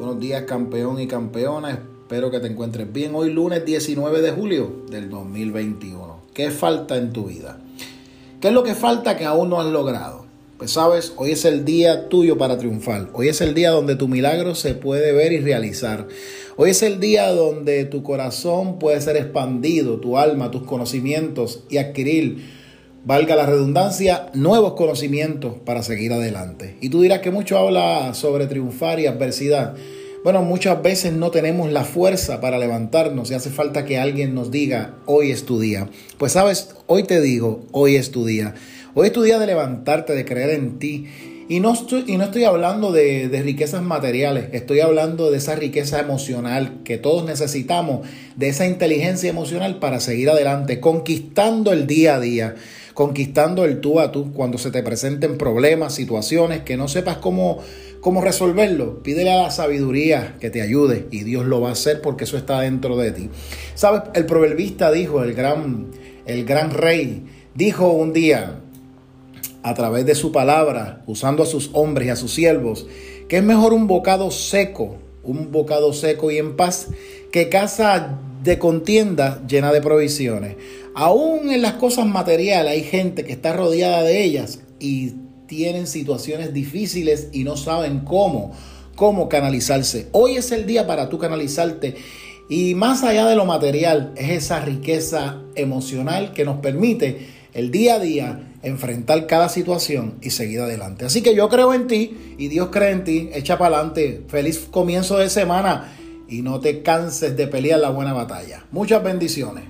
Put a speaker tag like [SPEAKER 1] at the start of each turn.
[SPEAKER 1] Buenos días campeón y campeona, espero que te encuentres bien. Hoy lunes 19 de julio del 2021. ¿Qué falta en tu vida? ¿Qué es lo que falta que aún no has logrado? Pues sabes, hoy es el día tuyo para triunfar. Hoy es el día donde tu milagro se puede ver y realizar. Hoy es el día donde tu corazón puede ser expandido, tu alma, tus conocimientos y adquirir valga la redundancia, nuevos conocimientos para seguir adelante. Y tú dirás que mucho habla sobre triunfar y adversidad. Bueno, muchas veces no tenemos la fuerza para levantarnos y hace falta que alguien nos diga, hoy es tu día. Pues sabes, hoy te digo, hoy es tu día. Hoy es tu día de levantarte, de creer en ti. Y no estoy, y no estoy hablando de, de riquezas materiales, estoy hablando de esa riqueza emocional que todos necesitamos, de esa inteligencia emocional para seguir adelante, conquistando el día a día conquistando el tú a tú cuando se te presenten problemas, situaciones que no sepas cómo, cómo resolverlo. Pídele a la sabiduría que te ayude y Dios lo va a hacer porque eso está dentro de ti. ¿Sabes? El proverbista dijo, el gran, el gran rey, dijo un día a través de su palabra, usando a sus hombres y a sus siervos, que es mejor un bocado seco, un bocado seco y en paz, que casa de contienda llena de provisiones. Aún en las cosas materiales hay gente que está rodeada de ellas y tienen situaciones difíciles y no saben cómo, cómo canalizarse. Hoy es el día para tú canalizarte y más allá de lo material es esa riqueza emocional que nos permite el día a día enfrentar cada situación y seguir adelante. Así que yo creo en ti y Dios cree en ti. Echa para adelante. Feliz comienzo de semana y no te canses de pelear la buena batalla. Muchas bendiciones.